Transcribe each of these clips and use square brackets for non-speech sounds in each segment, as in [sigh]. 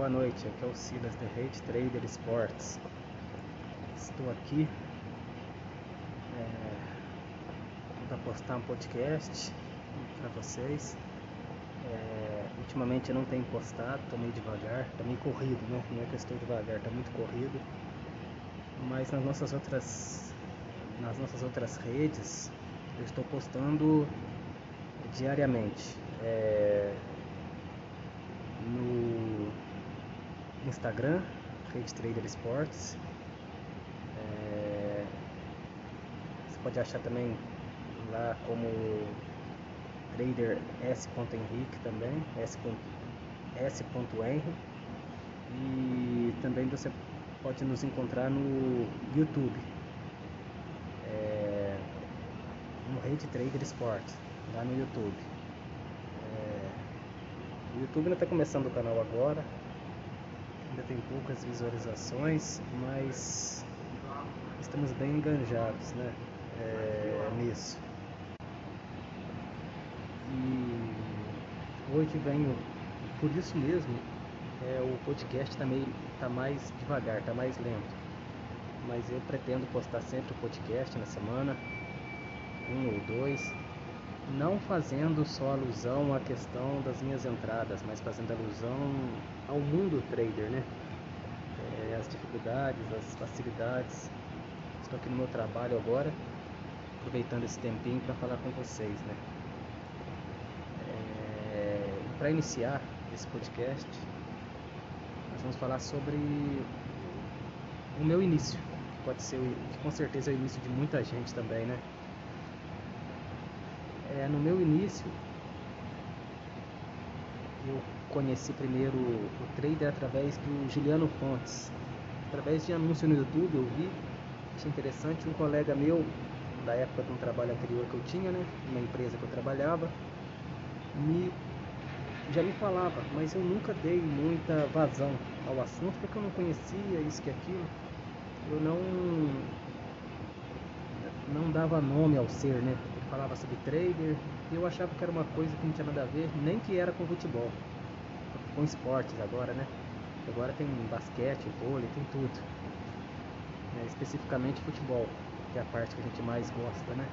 boa noite. Aqui é o Silas de Rede Trader Sports. Estou aqui é, para postar um podcast para vocês. É, ultimamente eu não tenho postado, estou meio devagar, está meio corrido, né? Não é que eu estou devagar, está muito corrido. Mas nas nossas outras nas nossas outras redes eu estou postando diariamente. É, no Instagram, Rede Trader Sports. É, você pode achar também lá como Trader S. Henrique também, S. S.Henry. E também você pode nos encontrar no YouTube, é, no Rede Trader Sports, lá no YouTube. O YouTube ainda está começando o canal agora, ainda tem poucas visualizações, mas estamos bem enganjados né, é, nisso. E hoje venho, por isso mesmo, é, o podcast está tá mais devagar, está mais lento. Mas eu pretendo postar sempre o podcast na semana, um ou dois não fazendo só alusão à questão das minhas entradas, mas fazendo alusão ao mundo trader, né? É, as dificuldades, as facilidades. Estou aqui no meu trabalho agora, aproveitando esse tempinho para falar com vocês, né? É, para iniciar esse podcast, nós vamos falar sobre o meu início, que pode ser, que com certeza é o início de muita gente também, né? É, no meu início, eu conheci primeiro o trader através do Juliano Fontes. Através de anúncio no YouTube, eu vi, achei interessante. Um colega meu, da época de um trabalho anterior que eu tinha, né, uma empresa que eu trabalhava, me, já me falava, mas eu nunca dei muita vazão ao assunto porque eu não conhecia isso que aquilo. Eu não não dava nome ao ser, né? Falava sobre trader, e eu achava que era uma coisa que não tinha nada a ver, nem que era com futebol, com esportes agora, né? Agora tem basquete, vôlei, tem tudo. É, especificamente futebol, que é a parte que a gente mais gosta, né?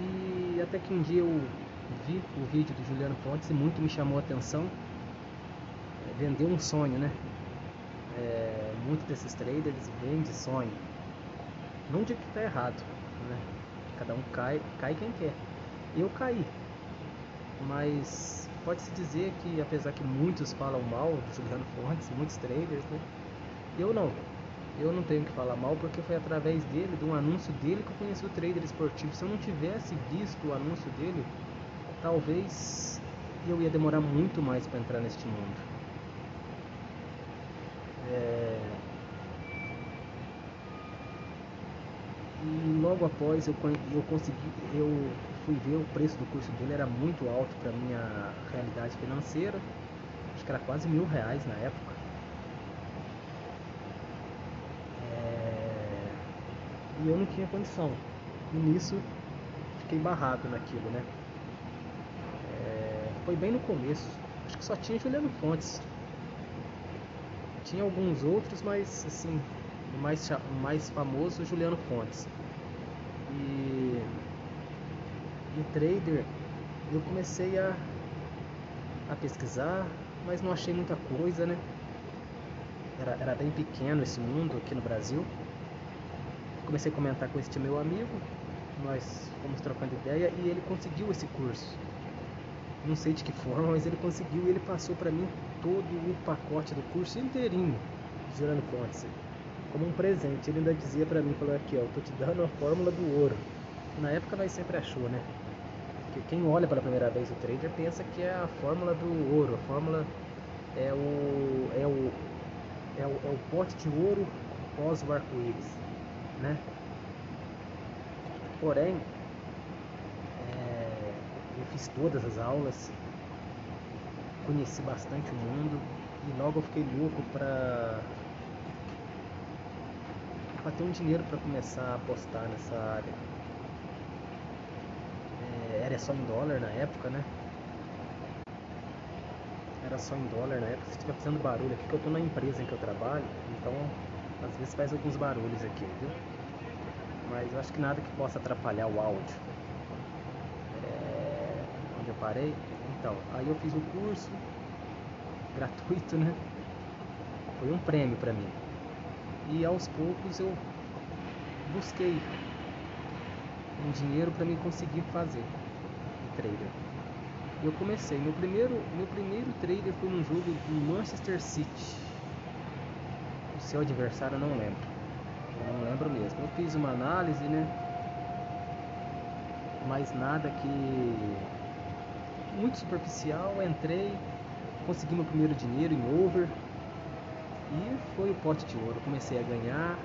E até que um dia eu vi o vídeo do Juliano Fontes e muito me chamou a atenção. É, vendeu um sonho, né? É, muitos desses traders vendem sonho não digo que está errado, né? Cada um cai, cai quem quer. Eu caí, mas pode-se dizer que apesar que muitos falam mal do Juliano Fontes, muitos traders, né? Eu não. Eu não tenho que falar mal porque foi através dele, de um anúncio dele que eu conheci o trader esportivo. Se eu não tivesse visto o anúncio dele, talvez eu ia demorar muito mais para entrar neste mundo. É... E logo após eu, eu consegui, eu fui ver o preço do curso dele era muito alto para minha realidade financeira. Acho que era quase mil reais na época. É... E eu não tinha condição. E nisso fiquei barrado naquilo, né? É... Foi bem no começo. Acho que só tinha Juliano Fontes. Tinha alguns outros, mas assim, mais, mais famoso Juliano Fontes. E em trader eu comecei a, a pesquisar, mas não achei muita coisa, né? Era, era bem pequeno esse mundo aqui no Brasil. Comecei a comentar com este meu amigo, nós fomos trocando ideia e ele conseguiu esse curso. Não sei de que forma, mas ele conseguiu e ele passou para mim todo o pacote do curso inteirinho, Juliano Fontes como um presente. Ele ainda dizia para mim, falou aqui, ó, tô te dando a fórmula do ouro. Na época nós sempre achou, né? Porque quem olha pela primeira vez o trader pensa que é a fórmula do ouro, a fórmula é o é o é o, é o pote de ouro pós o arco-íris, né? Porém, é, eu fiz todas as aulas, conheci bastante o mundo e logo eu fiquei louco para para ter um dinheiro para começar a apostar nessa área. É, era só em dólar na época, né? era só em dólar na época. Se estiver fazendo barulho aqui, que eu tô na empresa em que eu trabalho, então às vezes faz alguns barulhos aqui, viu? Mas eu acho que nada que possa atrapalhar o áudio. É... Onde eu parei? Então, aí eu fiz o curso gratuito, né? Foi um prêmio para mim. E aos poucos eu busquei um dinheiro para me conseguir fazer o trader. Eu comecei, meu primeiro, meu primeiro trader foi num jogo do Manchester City. O seu adversário eu não lembro. Eu não lembro mesmo. Eu fiz uma análise, né? Mas nada que muito superficial, entrei, consegui meu primeiro dinheiro em over e foi o pote de ouro. Comecei a ganhar,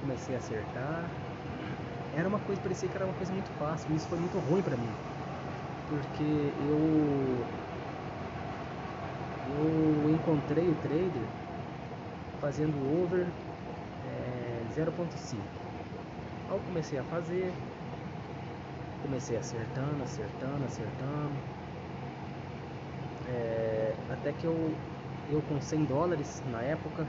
comecei a acertar. Era uma coisa, parecia que era uma coisa muito fácil, e isso foi muito ruim para mim. Porque eu eu encontrei o trader fazendo over é, 0.5. Ao comecei a fazer, comecei acertando, acertando, acertando. É, até que eu, eu com 100 dólares na época,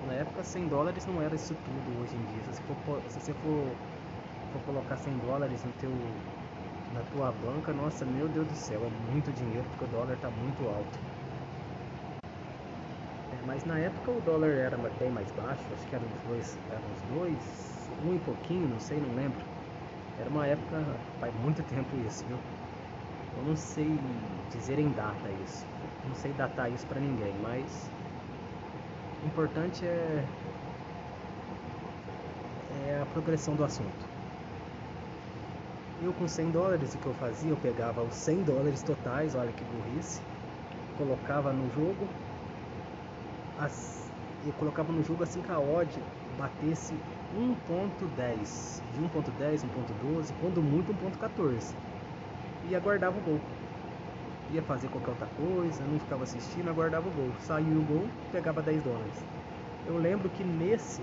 na época 100 dólares não era isso tudo hoje em dia. Se, for, se você for, for colocar 100 dólares no teu, na tua banca, nossa, meu Deus do céu, é muito dinheiro porque o dólar está muito alto. É, mas na época o dólar era bem mais baixo, acho que uns dois, eram uns dois, um e pouquinho, não sei, não lembro. Era uma época, faz muito tempo isso, viu? Eu não sei dizer em data isso. Não sei datar isso para ninguém, mas o importante é é a progressão do assunto. Eu com 100 dólares, o que eu fazia? Eu pegava os 100 dólares totais, olha que burrice, colocava no jogo, as, eu colocava no jogo assim que a odd batesse 1.10, de 1.10, 1.12, quando muito 1.14. E aguardava o gol. Ia fazer qualquer outra coisa, não ficava assistindo, aguardava o gol. Saiu o gol, pegava 10 dólares. Eu lembro que nesse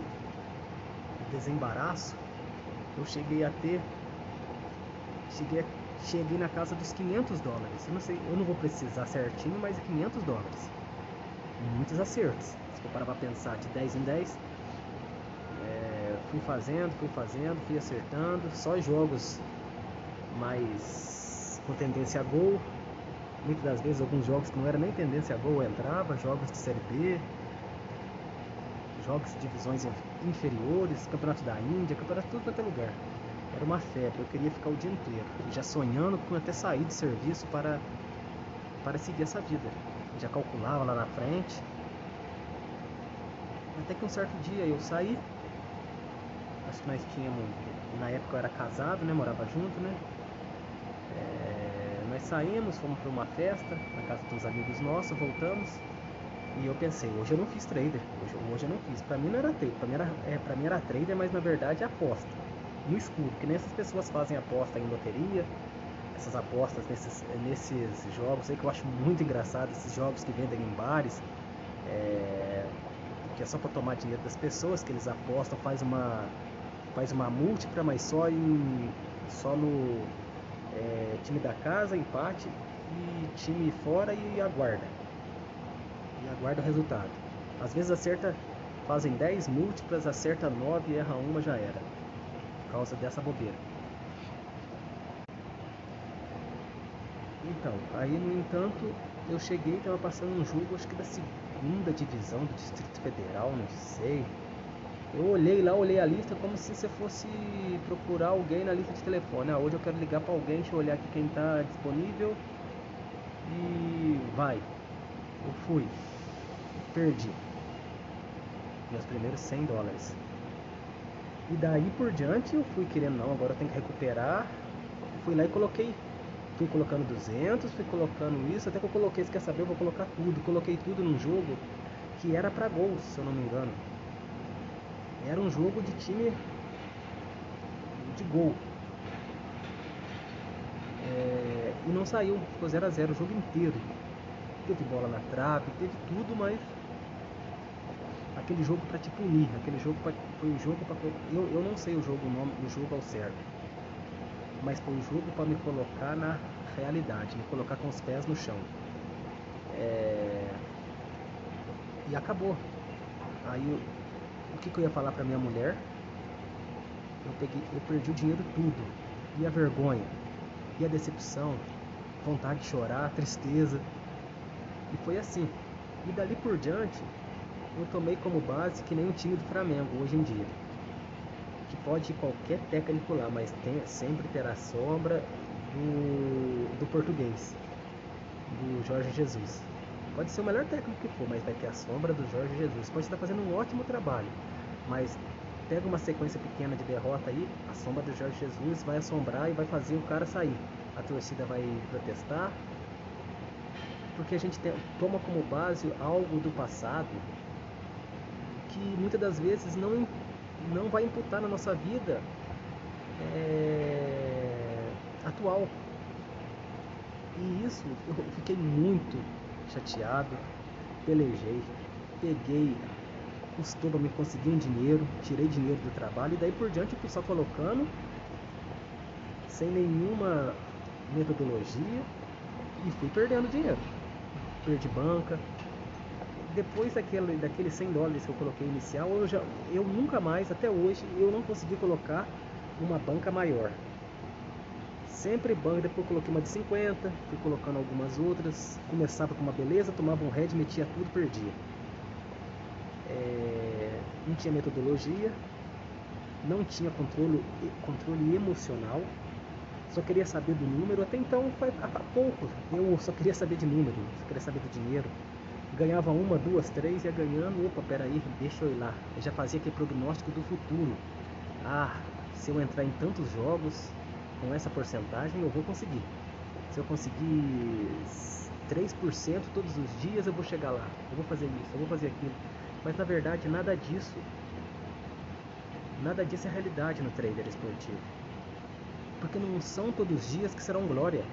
desembaraço, eu cheguei a ter. Cheguei, cheguei na casa dos 500 dólares. Eu não sei, eu não vou precisar certinho, mas 500 dólares. Muitos acertos. Se for parar pra pensar de 10 em 10, fui fazendo, fui fazendo, fui acertando, só jogos mais com tendência a gol. Muitas das vezes alguns jogos que não era nem tendência a gol entrava, jogos de série B, jogos de divisões inferiores, campeonato da Índia, campeonato tudo quanto é lugar. Era uma febre, eu queria ficar o dia inteiro, já sonhando com até sair de serviço para, para seguir essa vida. Já calculava lá na frente. Até que um certo dia eu saí, acho que nós tínhamos, na época eu era casado, né, morava junto, né, nós saímos, fomos para uma festa na casa uns amigos nossos, voltamos. E eu pensei, hoje eu não fiz trader, hoje, hoje eu não fiz, para mim não era trader, para mim era, é, mim era trader, mas na verdade é aposta, no escuro, que nem essas pessoas fazem aposta em loteria, essas apostas nesses, nesses jogos. Aí que eu acho muito engraçado, esses jogos que vendem em bares, é, que é só para tomar dinheiro das pessoas que eles apostam, faz uma faz uma múltipla, mas só em só no é, time da casa, empate e time fora e aguarda. E aguarda o resultado. Às vezes acerta, fazem 10 múltiplas, acerta 9 e erra uma já era. Por causa dessa bobeira. Então, aí no entanto, eu cheguei, estava passando um jogo, acho que da segunda divisão do Distrito Federal, não sei eu olhei lá, olhei a lista como se você fosse procurar alguém na lista de telefone. Ah, hoje eu quero ligar para alguém, deixa eu olhar aqui quem está disponível. E vai. Eu fui. Perdi. Meus primeiros 100 dólares. E daí por diante eu fui querendo, não, agora eu tenho que recuperar. Fui lá e coloquei. Fui colocando 200, fui colocando isso, até que eu coloquei, se quer saber, eu vou colocar tudo. Coloquei tudo num jogo que era para gols, se eu não me engano. Era um jogo de time de gol. É, e não saiu, ficou 0 a 0 o jogo inteiro. Teve bola na trave, teve tudo, mas aquele jogo para te punir, aquele jogo pra, foi um jogo para eu, eu não sei o jogo o nome do jogo ao certo, mas foi um jogo para me colocar na realidade, me colocar com os pés no chão. É... E acabou. Aí. O que, que eu ia falar pra minha mulher? Eu, peguei, eu perdi o dinheiro tudo. E a vergonha, e a decepção, vontade de chorar, tristeza. E foi assim. E dali por diante, eu tomei como base que nem o time do Flamengo hoje em dia. Que pode ir qualquer técnico lá, mas tem, sempre terá sombra do, do português, do Jorge Jesus. Pode ser o melhor técnico que for, mas vai ter a sombra do Jorge Jesus. Pode estar fazendo um ótimo trabalho, mas pega uma sequência pequena de derrota aí, a sombra do Jorge Jesus vai assombrar e vai fazer o cara sair. A torcida vai protestar, porque a gente tem, toma como base algo do passado que muitas das vezes não, não vai imputar na nossa vida é, atual. E isso eu fiquei muito chateado, pelejei, peguei, custou para me conseguir um dinheiro, tirei dinheiro do trabalho e daí por diante eu fui só colocando sem nenhuma metodologia e fui perdendo dinheiro. Perdi banca. Depois daquele, daqueles 100 dólares que eu coloquei inicial, eu, já, eu nunca mais, até hoje, eu não consegui colocar uma banca maior. Sempre banca, depois coloquei uma de 50, fui colocando algumas outras, começava com uma beleza, tomava um head, metia tudo, perdia. É, não tinha metodologia, não tinha controle, controle emocional, só queria saber do número. Até então, foi há pouco, eu só queria saber de número, só queria saber do dinheiro. Ganhava uma, duas, três, ia ganhando. Opa, peraí, deixa eu ir lá. Eu já fazia aquele prognóstico do futuro. Ah, se eu entrar em tantos jogos com essa porcentagem, eu vou conseguir. Se eu conseguir 3% todos os dias, eu vou chegar lá. Eu vou fazer isso, eu vou fazer aquilo. Mas na verdade, nada disso. Nada disso é realidade no trader esportivo porque não são todos os dias que serão glória.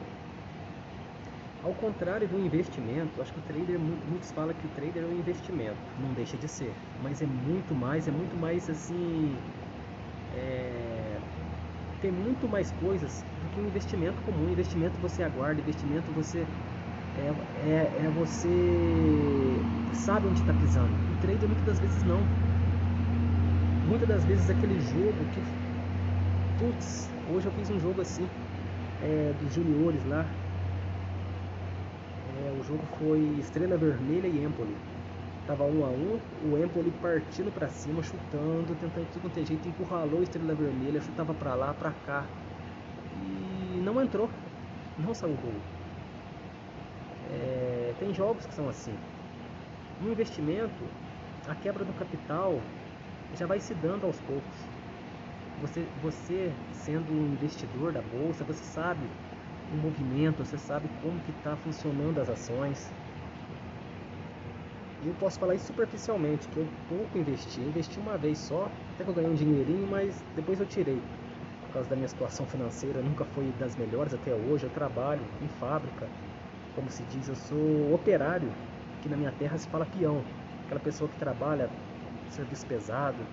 Ao contrário do investimento, acho que o trader, muitos falam que o trader é um investimento, não deixa de ser, mas é muito mais, é muito mais assim, é, tem muito mais coisas do que um investimento comum. Investimento você aguarda, investimento você é, é, é você sabe onde está pisando. O trader muitas das vezes não. Muitas das vezes aquele jogo que putz, hoje eu fiz um jogo assim, é, dos juniores lá. É, o jogo foi Estrela Vermelha e Empoli. Tava um a um, o Empoli partindo para cima, chutando, tentando tudo quanto é jeito, encurralou a Estrela Vermelha, chutava para lá, para cá. E não entrou, não saiu gol. É, tem jogos que são assim. No investimento, a quebra do capital já vai se dando aos poucos. Você, você sendo um investidor da bolsa, você sabe o movimento, você sabe como que está funcionando as ações. E eu posso falar isso superficialmente, que eu pouco investi. Investi uma vez só, até que eu ganhei um dinheirinho, mas depois eu tirei. Por causa da minha situação financeira, nunca foi das melhores até hoje. Eu trabalho em fábrica, como se diz, eu sou operário. Aqui na minha terra se fala peão, aquela pessoa que trabalha serviço pesado,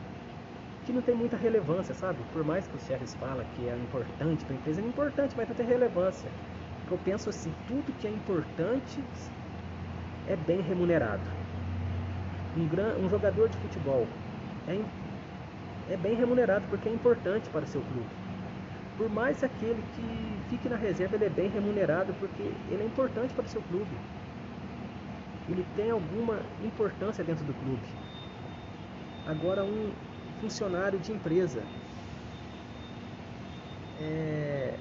que não tem muita relevância, sabe? Por mais que o Sérgio fala que é importante para a empresa, é importante, mas não tem relevância. Eu penso assim, tudo que é importante é bem remunerado. Um, gran, um jogador de futebol é, é bem remunerado porque é importante para o seu clube. Por mais aquele que fique na reserva, ele é bem remunerado porque ele é importante para o seu clube. Ele tem alguma importância dentro do clube. Agora, um, funcionário de empresa. É,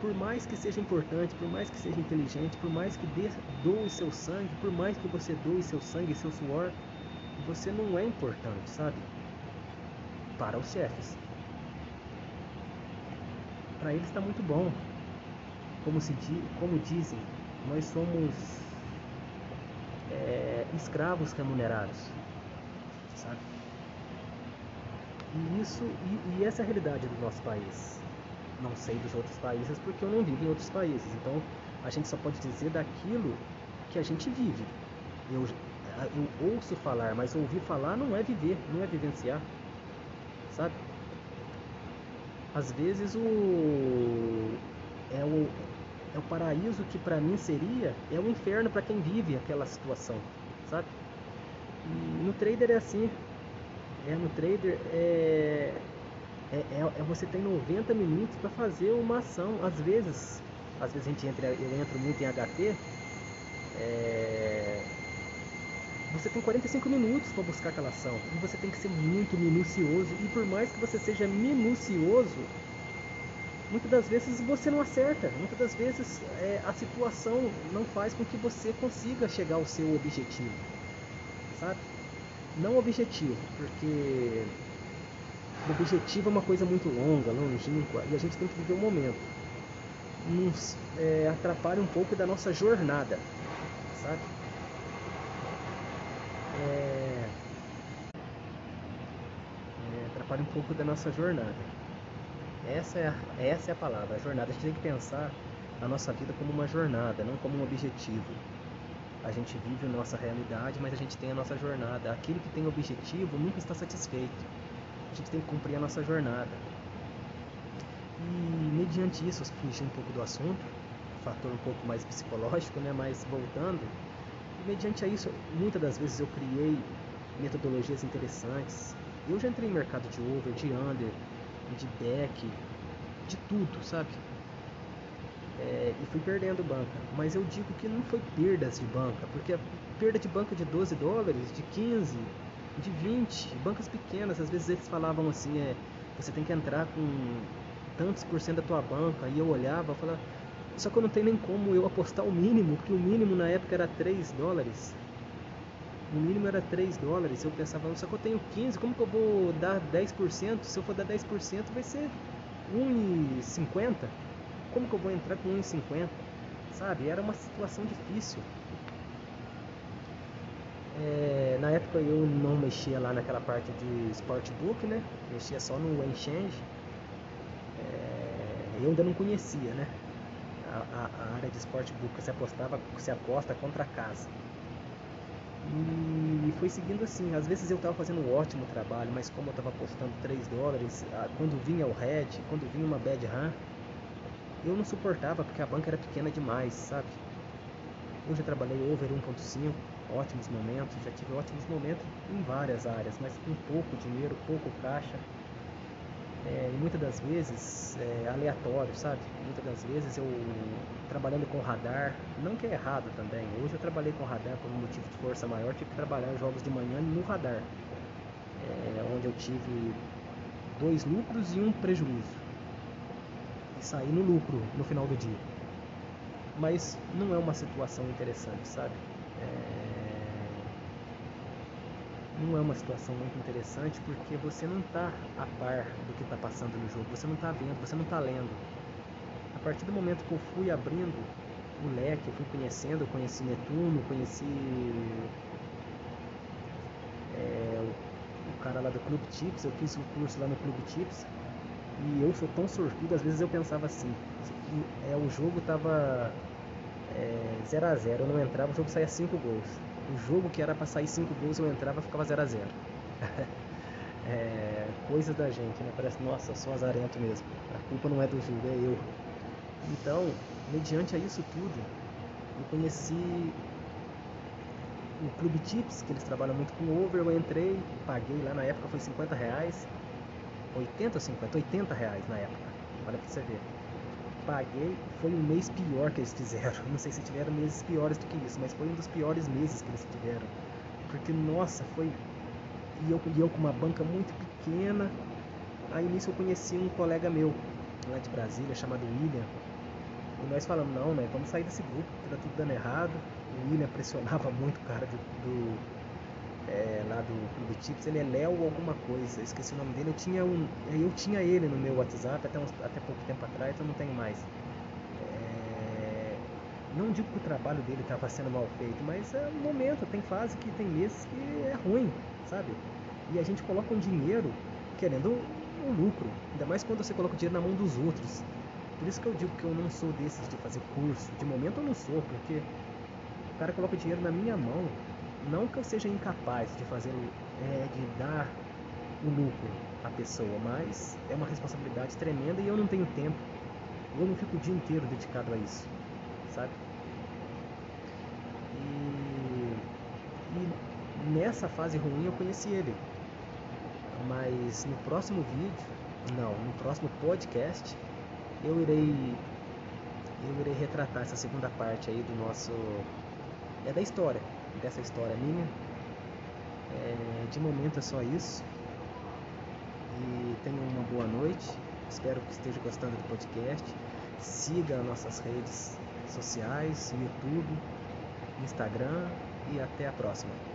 por mais que seja importante, por mais que seja inteligente, por mais que dê, doe seu sangue, por mais que você doe seu sangue e seu suor, você não é importante, sabe? Para os chefes. Para eles está muito bom. Como, se, como dizem, nós somos é, escravos remunerados, sabe? E isso e, e, essa é a realidade do nosso país. Não sei dos outros países porque eu não vivo em outros países. Então a gente só pode dizer daquilo que a gente vive. Eu, eu ouço falar, mas ouvir falar não é viver, não é vivenciar. Sabe? Às vezes o é o é o paraíso que para mim seria é o inferno para quem vive aquela situação, sabe? E no trader é assim. É, no trader é, é, é, é você tem 90 minutos para fazer uma ação. Às vezes, às vezes a gente entra, eu entro muito em HT, é, você tem 45 minutos para buscar aquela ação. E você tem que ser muito minucioso. E por mais que você seja minucioso, muitas das vezes você não acerta. Muitas das vezes é, a situação não faz com que você consiga chegar ao seu objetivo. Sabe? Não objetivo, porque o objetivo é uma coisa muito longa, longínqua, e a gente tem que viver o momento. Nos é, atrapalha um pouco da nossa jornada, sabe? É, é, atrapalha um pouco da nossa jornada. Essa é, a, essa é a palavra, a jornada. A gente tem que pensar a nossa vida como uma jornada, não como um objetivo. A gente vive a nossa realidade, mas a gente tem a nossa jornada. Aquele que tem objetivo nunca está satisfeito. A gente tem que cumprir a nossa jornada. E mediante isso, fugir um pouco do assunto, fator um pouco mais psicológico, né? Mas voltando, mediante isso, muitas das vezes eu criei metodologias interessantes. Eu já entrei em mercado de over, de under, de deck, de tudo, sabe? É, e fui perdendo banca. Mas eu digo que não foi perdas de banca, porque a perda de banca de 12 dólares, de 15, de 20, bancas pequenas, às vezes eles falavam assim, é, você tem que entrar com tantos por cento da tua banca, e eu olhava e falava, só que eu não tenho nem como eu apostar o mínimo, porque o mínimo na época era 3 dólares. O mínimo era 3 dólares. Eu pensava, só que eu tenho 15, como que eu vou dar 10%? Se eu for dar 10%, vai ser 1,50. Como que eu vou entrar com 1,50? Sabe? Era uma situação difícil. É, na época eu não mexia lá naquela parte de Sportbook, né? Mexia só no Exchange. É, eu ainda não conhecia, né? A, a, área de Sportbook se apostava, se aposta contra a casa. E foi seguindo assim. Às vezes eu estava fazendo um ótimo trabalho, mas como eu estava apostando 3 dólares, quando vinha o red, quando vinha uma bad run, eu não suportava porque a banca era pequena demais, sabe? Eu já trabalhei over 1.5, ótimos momentos, já tive ótimos momentos em várias áreas, mas com pouco dinheiro, pouco caixa. É, e muitas das vezes é, aleatório, sabe? Muitas das vezes eu trabalhando com radar, não que é errado também. Hoje eu trabalhei com radar por um motivo de força maior, tive que trabalhar jogos de manhã no radar, é, onde eu tive dois lucros e um prejuízo sair no lucro no final do dia. Mas não é uma situação interessante, sabe? É... Não é uma situação muito interessante porque você não está a par do que está passando no jogo, você não está vendo, você não está lendo. A partir do momento que eu fui abrindo o leque, eu fui conhecendo, eu conheci Netuno, conheci é, o, o cara lá do Clube Tips, eu fiz um curso lá no Clube Tips, e eu sou tão sortudo, às vezes eu pensava assim, é, o jogo tava 0 é, a 0 eu não entrava, o jogo saía 5 gols. O jogo que era para sair 5 gols eu entrava, ficava 0 a 0 [laughs] é, Coisa da gente, né? Parece, nossa, sou azarento mesmo. A culpa não é do jogo, é eu. Então, mediante a isso tudo, eu conheci o Clube Tips, que eles trabalham muito com over, eu entrei, paguei lá na época foi 50 reais 80 ou 50? 80 reais na época. Olha pra você ver. Paguei, foi o mês pior que eles fizeram. [laughs] Não sei se tiveram meses piores do que isso, mas foi um dos piores meses que eles tiveram. Porque, nossa, foi. E eu, e eu com uma banca muito pequena. Aí nisso eu conheci um colega meu, lá de Brasília, chamado William. E nós falamos, não, né, vamos sair desse grupo, tá tudo dando errado. O William pressionava [laughs] muito o cara do, do é, lá do Clube Tips, ele é Léo alguma coisa, esqueci o nome dele. Eu tinha, um, eu tinha ele no meu WhatsApp até, uns, até pouco tempo atrás, eu não tenho mais. É, não digo que o trabalho dele estava sendo mal feito, mas é um momento, tem fase que tem meses que é ruim, sabe? E a gente coloca um dinheiro querendo um lucro, ainda mais quando você coloca o dinheiro na mão dos outros. Por isso que eu digo que eu não sou desses de fazer curso. De momento eu não sou, porque o cara coloca o dinheiro na minha mão não que eu seja incapaz de fazer, é, de dar o lucro à pessoa, mas é uma responsabilidade tremenda e eu não tenho tempo. Eu não fico o dia inteiro dedicado a isso. sabe? E, e nessa fase ruim eu conheci ele. Mas no próximo vídeo, não, no próximo podcast, eu irei eu irei retratar essa segunda parte aí do nosso é da história, dessa história minha. É, de momento é só isso. E tenham uma boa noite. Espero que esteja gostando do podcast. Siga nossas redes sociais, YouTube, Instagram e até a próxima.